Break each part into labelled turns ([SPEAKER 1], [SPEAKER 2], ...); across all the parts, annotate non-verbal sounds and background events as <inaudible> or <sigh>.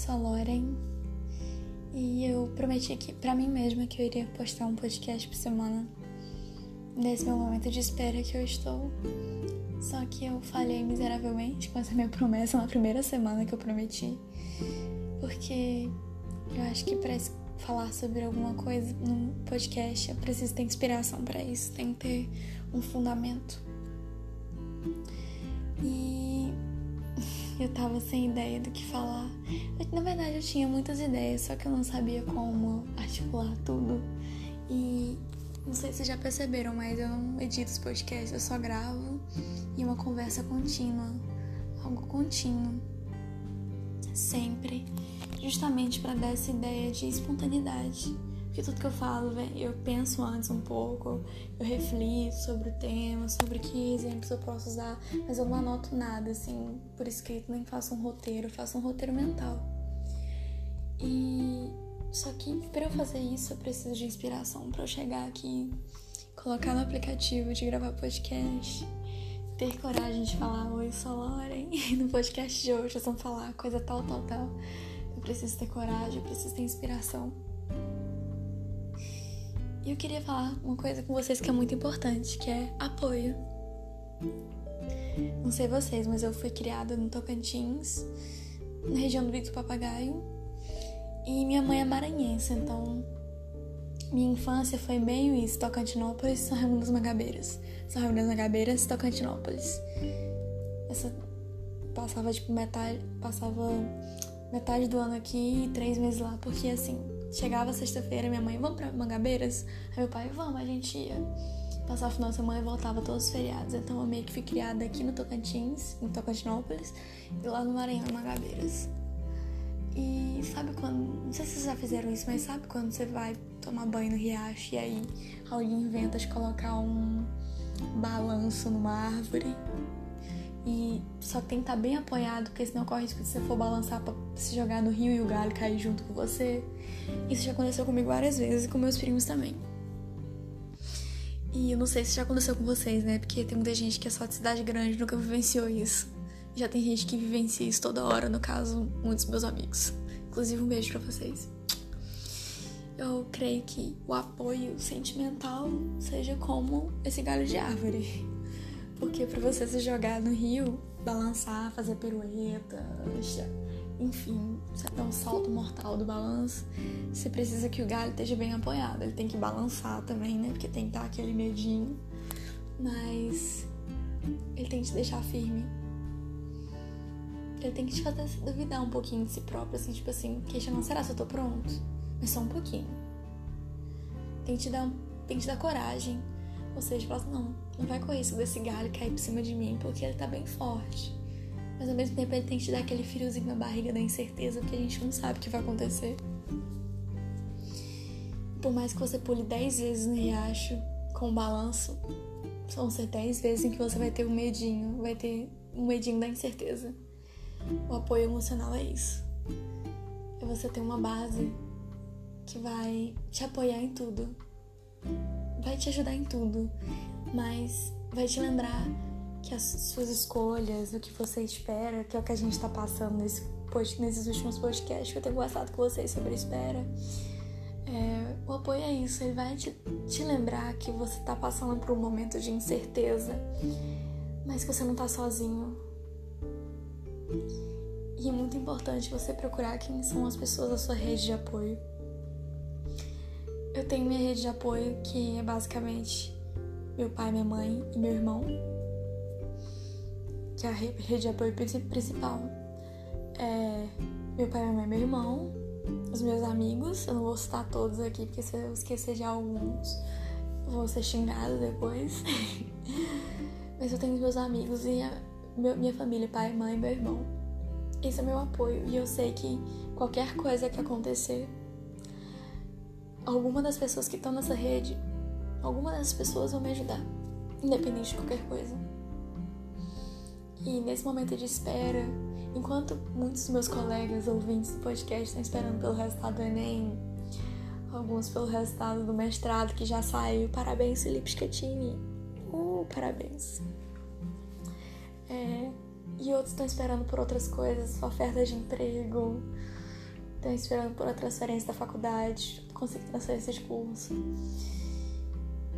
[SPEAKER 1] sou a Loren e eu prometi que para mim mesma que eu iria postar um podcast por semana nesse meu momento de espera que eu estou. Só que eu falhei miseravelmente com essa minha <laughs> promessa na primeira semana que eu prometi, porque eu acho que para falar sobre alguma coisa num podcast eu preciso ter inspiração para isso, tem que ter um fundamento. Eu tava sem ideia do que falar. na verdade, eu tinha muitas ideias, só que eu não sabia como articular tudo. E não sei se vocês já perceberam, mas eu não edito os podcasts, eu só gravo e uma conversa contínua, algo contínuo, sempre, justamente para dar essa ideia de espontaneidade tudo que eu falo, eu penso antes um pouco, eu reflito sobre o tema, sobre que exemplos eu posso usar, mas eu não anoto nada, assim, por escrito, nem faço um roteiro, faço um roteiro mental. E só que para eu fazer isso, eu preciso de inspiração para eu chegar aqui, colocar no aplicativo de gravar podcast, ter coragem de falar oi, sou Loren, <laughs> no podcast de hoje nós vamos falar coisa tal, tal, tal. Eu preciso ter coragem, eu preciso ter inspiração. E eu queria falar uma coisa com vocês que é muito importante, que é apoio. Não sei vocês, mas eu fui criada no Tocantins, na região do Bico do Papagaio. E minha mãe é maranhense, então minha infância foi meio isso, Tocantinópolis, São Raimundo das Magabeiras. São Raimundo das Magabeiras, Tocantinópolis. Essa passava tipo metade, passava metade do ano aqui e três meses lá, porque assim, Chegava sexta-feira, minha mãe, vamos pra Mangabeiras? Aí meu pai, vamos, a gente ia. Passava o final de semana e voltava todos os feriados. Então eu meio que fui criada aqui no Tocantins, em Tocantinópolis, e lá no Maranhão, em Mangabeiras. E sabe quando. Não sei se vocês já fizeram isso, mas sabe quando você vai tomar banho no riacho e aí alguém inventa de colocar um balanço numa árvore? E só tem que estar tá bem apoiado, porque senão corre risco de você for balançar pra se jogar no rio e o galho cair junto com você. Isso já aconteceu comigo várias vezes e com meus primos também. E eu não sei se já aconteceu com vocês, né? Porque tem muita gente que é só de cidade grande nunca vivenciou isso. Já tem gente que vivencia isso toda hora, no caso, muitos meus amigos. Inclusive, um beijo para vocês. Eu creio que o apoio sentimental seja como esse galho de árvore. Porque para você se jogar no rio, balançar, fazer pirueta, enfim, você dar um salto mortal do balanço, você precisa que o galho esteja bem apoiado. Ele tem que balançar também, né? Porque tem que dar aquele medinho. Mas ele tem que te deixar firme. Ele tem que te fazer duvidar um pouquinho de si próprio, assim, tipo assim, questionando, será que eu tô pronto? Mas só um pouquinho. Tem que te dar, tem que te dar coragem. Ou seja, fala assim, não, não vai com isso desse galho cair por cima de mim, porque ele tá bem forte mas ao mesmo tempo ele tem que te dar aquele friozinho na barriga da incerteza, porque a gente não sabe o que vai acontecer. Por mais que você pule 10 vezes no riacho com o balanço, vão ser 10 vezes em que você vai ter um medinho, vai ter um medinho da incerteza. O apoio emocional é isso. É você ter uma base que vai te apoiar em tudo. Vai te ajudar em tudo, mas vai te lembrar que as suas escolhas, o que você espera, que é o que a gente está passando nesse, nesses últimos podcasts, que eu tenho gostado com vocês sobre espera. É, o apoio é isso, ele vai te, te lembrar que você está passando por um momento de incerteza, mas que você não está sozinho. E é muito importante você procurar quem são as pessoas da sua rede de apoio. Eu tenho minha rede de apoio que é basicamente meu pai, minha mãe e meu irmão que é a rede de apoio principal. É meu pai, minha mãe, meu irmão, os meus amigos, eu não vou citar todos aqui, porque se eu esquecer de alguns, vou ser xingada depois. <laughs> Mas eu tenho os meus amigos e a, minha família, pai, mãe, meu irmão. Esse é meu apoio e eu sei que qualquer coisa que acontecer, alguma das pessoas que estão nessa rede, alguma dessas pessoas vão me ajudar, independente de qualquer coisa. E nesse momento de espera, enquanto muitos dos meus colegas ouvintes do podcast estão esperando pelo resultado do Enem, alguns pelo resultado do mestrado que já saiu, parabéns, Felipe Schettini. Uh, parabéns. É, e outros estão esperando por outras coisas, ofertas de emprego, Estão esperando por a transferência da faculdade, conseguir transferência de curso.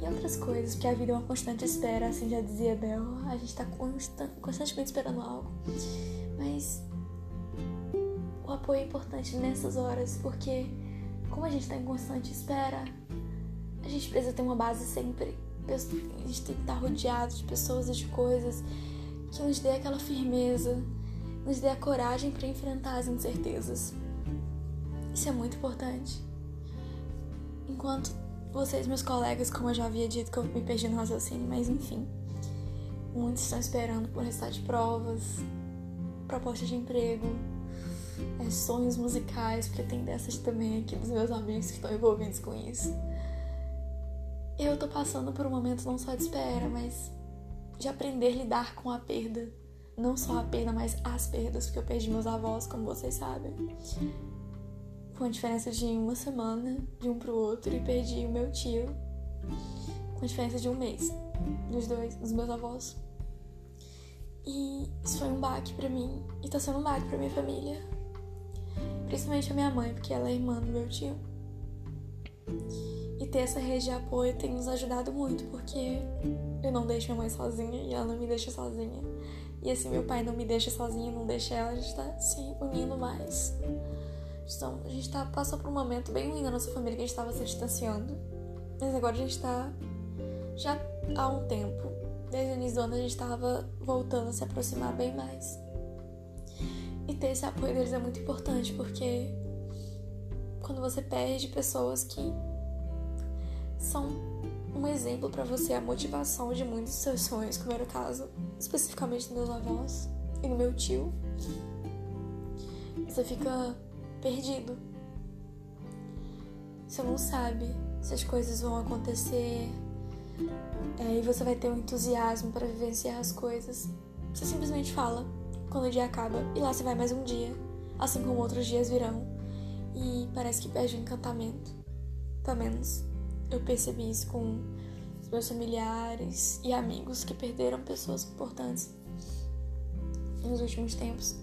[SPEAKER 1] E outras coisas, porque a vida é uma constante espera, assim já dizia Bel. A gente tá constant, constantemente esperando algo. Mas o apoio é importante nessas horas, porque como a gente tá em constante espera, a gente precisa ter uma base sempre. A gente tem que estar rodeado de pessoas e de coisas que nos dê aquela firmeza, nos dê a coragem para enfrentar as incertezas. Isso é muito importante. Enquanto vocês, meus colegas, como eu já havia dito que eu me perdi no raciocínio, mas enfim. Muitos estão esperando por resultado de provas, propostas de emprego, é, sonhos musicais, porque tem dessas também aqui dos meus amigos que estão envolvidos com isso. Eu tô passando por um momento não só de espera, mas de aprender a lidar com a perda. Não só a perda, mas as perdas, porque eu perdi meus avós, como vocês sabem. Com a diferença de uma semana de um pro outro e perdi o meu tio com a diferença de um mês dos dois, dos meus avós. E isso foi um baque para mim e tá sendo um baque para minha família. Principalmente a minha mãe, porque ela é irmã do meu tio. E ter essa rede de apoio tem nos ajudado muito, porque eu não deixo minha mãe sozinha e ela não me deixa sozinha. E assim, meu pai não me deixa sozinha, não deixa ela, a gente tá se unindo mais. Então, a gente tá, passou por um momento bem ruim na nossa família que a gente tava se distanciando. Mas agora a gente tá já há um tempo. Desde o início do ano a gente tava voltando a se aproximar bem mais. E ter esse apoio deles é muito importante, porque quando você perde pessoas que são um exemplo para você, a motivação de muitos dos seus sonhos, como era o caso especificamente dos meus avós e do meu tio, você fica perdido. Você não sabe se as coisas vão acontecer é, e você vai ter um entusiasmo para vivenciar as coisas. Você simplesmente fala quando o dia acaba e lá você vai mais um dia, assim como outros dias virão e parece que perde o encantamento. Pelo menos eu percebi isso com os meus familiares e amigos que perderam pessoas importantes nos últimos tempos.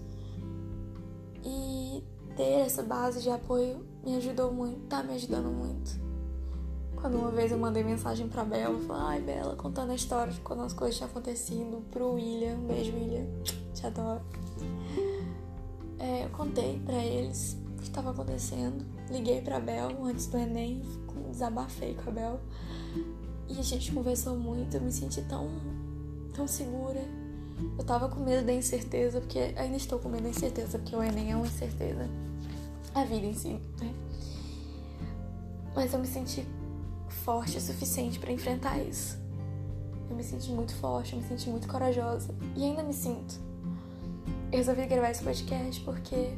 [SPEAKER 1] E ter essa base de apoio me ajudou muito, tá me ajudando muito. Quando uma vez eu mandei mensagem pra Bela, falei, ai Bela, contando a história de quando as coisas tinham acontecido pro William, beijo William, te adoro. É, eu contei pra eles o que estava acontecendo, liguei pra Bel antes do Enem, desabafei com a Bel e a gente conversou muito, eu me senti tão, tão segura. Eu tava com medo da incerteza, porque ainda estou com medo da incerteza, porque o Enem é uma incerteza. A vida em si, né? Mas eu me senti forte o suficiente para enfrentar isso. Eu me senti muito forte, eu me senti muito corajosa. E ainda me sinto. Eu resolvi gravar esse podcast porque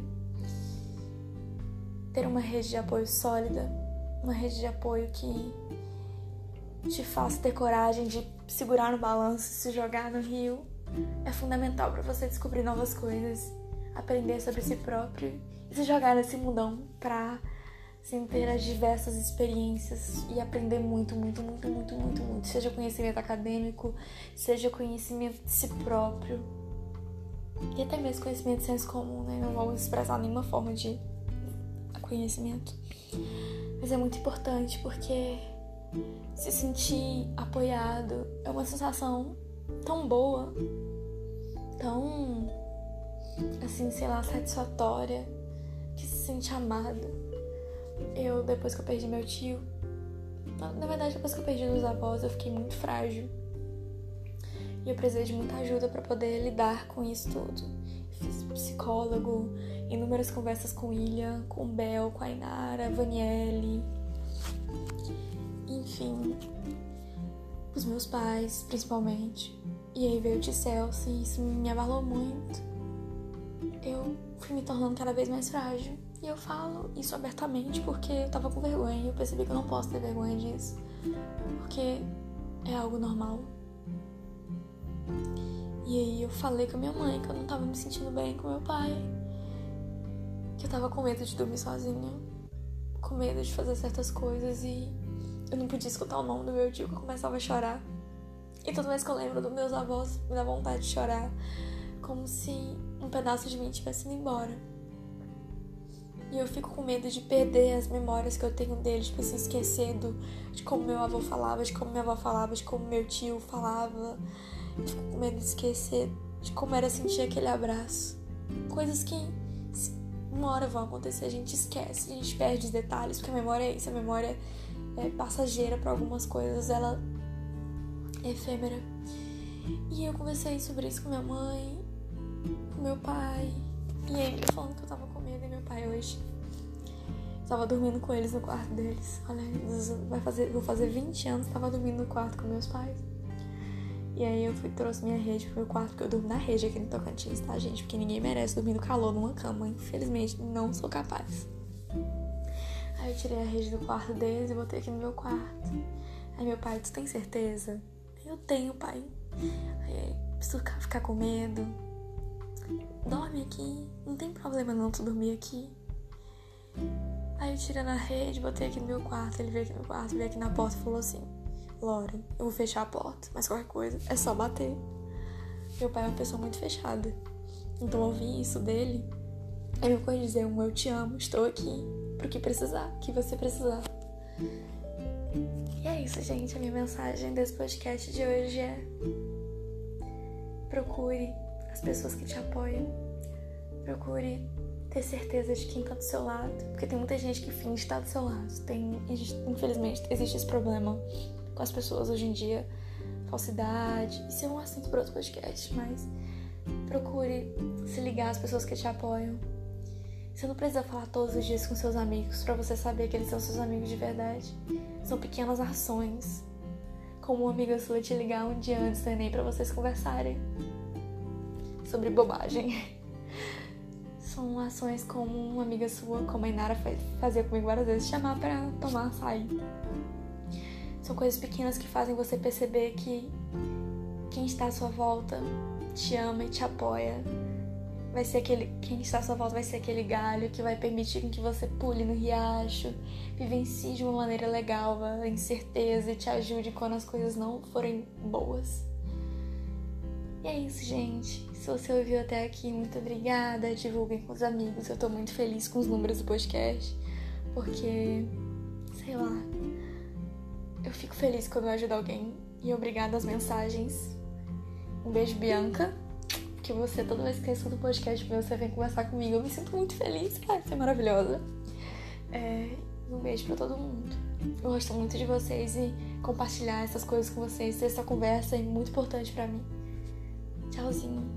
[SPEAKER 1] ter uma rede de apoio sólida, uma rede de apoio que te faça ter coragem de segurar no balanço, se jogar no rio, é fundamental para você descobrir novas coisas, aprender sobre si próprio e se jogar nesse mundão pra assim, ter as diversas experiências e aprender muito, muito, muito, muito, muito, muito. Seja conhecimento acadêmico, seja conhecimento de si próprio. E até mesmo conhecimento de senso comum, né? Não vou expressar nenhuma forma de conhecimento. Mas é muito importante porque se sentir apoiado é uma sensação tão boa, tão assim, sei lá, satisfatória, que se sente amado eu, depois que eu perdi meu tio, na verdade, depois que eu perdi os avós, eu fiquei muito frágil. E eu precisei de muita ajuda para poder lidar com isso tudo. Fiz psicólogo, inúmeras conversas com William, com Bel, com a Inara, Vanielle. Enfim, meus pais, principalmente. E aí veio o Celso e isso me abalou muito. Eu fui me tornando cada vez mais frágil. E eu falo isso abertamente porque eu tava com vergonha e eu percebi que eu não posso ter vergonha disso. Porque é algo normal. E aí eu falei com a minha mãe que eu não tava me sentindo bem com meu pai. Que eu tava com medo de dormir sozinha. Com medo de fazer certas coisas e eu não podia escutar o nome do meu tio que eu começava a chorar. E toda vez que eu lembro dos meus avós, me dá vontade de chorar. Como se um pedaço de mim tivesse ido embora. E eu fico com medo de perder as memórias que eu tenho dele, tipo assim, esquecendo de como meu avô falava, de como minha avó falava, de como meu tio falava. Eu fico com medo de esquecer de como era sentir aquele abraço. Coisas que uma hora vão acontecer, a gente esquece, a gente perde os detalhes, porque a memória é isso, a memória é passageira para algumas coisas, ela é efêmera. E eu conversei sobre isso com minha mãe, com meu pai, e aí falando que eu tava com medo, e meu pai hoje tava dormindo com eles no quarto deles. Olha, vai fazer, vou fazer 20 anos, tava dormindo no quarto com meus pais. E aí eu fui, trouxe minha rede pro meu quarto, porque eu durmo na rede aqui no Tocantins, tá, gente? Porque ninguém merece dormir no calor numa cama. Infelizmente, não sou capaz. Aí eu tirei a rede do quarto deles e botei aqui no meu quarto. Aí meu pai, tu tem certeza? Eu tenho, pai. Aí, preciso ficar com medo. Dorme aqui. Não tem problema não tu dormir aqui. Aí eu tirei na rede, botei aqui no meu quarto. Ele veio aqui no quarto, veio aqui na porta e falou assim: Lauren, eu vou fechar a porta, mas qualquer coisa é só bater. Meu pai é uma pessoa muito fechada. Então ouvir isso dele é meu coisa dizer um eu te amo, estou aqui pro que precisar, que você precisar. E é isso, gente. A minha mensagem desse podcast de hoje é procure as pessoas que te apoiam. Procure ter certeza de quem tá do seu lado. Porque tem muita gente que finge estar do seu lado. Tem, infelizmente, existe esse problema com as pessoas hoje em dia, falsidade. Isso é um assunto para outro podcast, mas procure se ligar às pessoas que te apoiam. Você não precisa falar todos os dias com seus amigos para você saber que eles são seus amigos de verdade. São pequenas ações, como uma amiga sua te ligar um dia antes do Enem para vocês conversarem sobre bobagem. <laughs> São ações como uma amiga sua, como a Inara fazia comigo várias vezes, chamar para tomar açaí. São coisas pequenas que fazem você perceber que quem está à sua volta te ama e te apoia. Vai ser aquele, quem está à sua volta vai ser aquele galho que vai permitir que você pule no riacho, vivencie de uma maneira legal a incerteza e te ajude quando as coisas não forem boas. E é isso, gente. Se você ouviu até aqui, muito obrigada. Divulguem com os amigos. Eu tô muito feliz com os números do podcast, porque, sei lá, eu fico feliz quando eu ajudo alguém e obrigada às mensagens. Um beijo, Bianca. Que você, toda vez que eu escuto o podcast, você vem conversar comigo. Eu me sinto muito feliz. Ai, você é maravilhosa. É, um beijo para todo mundo. Eu gosto muito de vocês e compartilhar essas coisas com vocês. Essa conversa é muito importante para mim. Tchauzinho.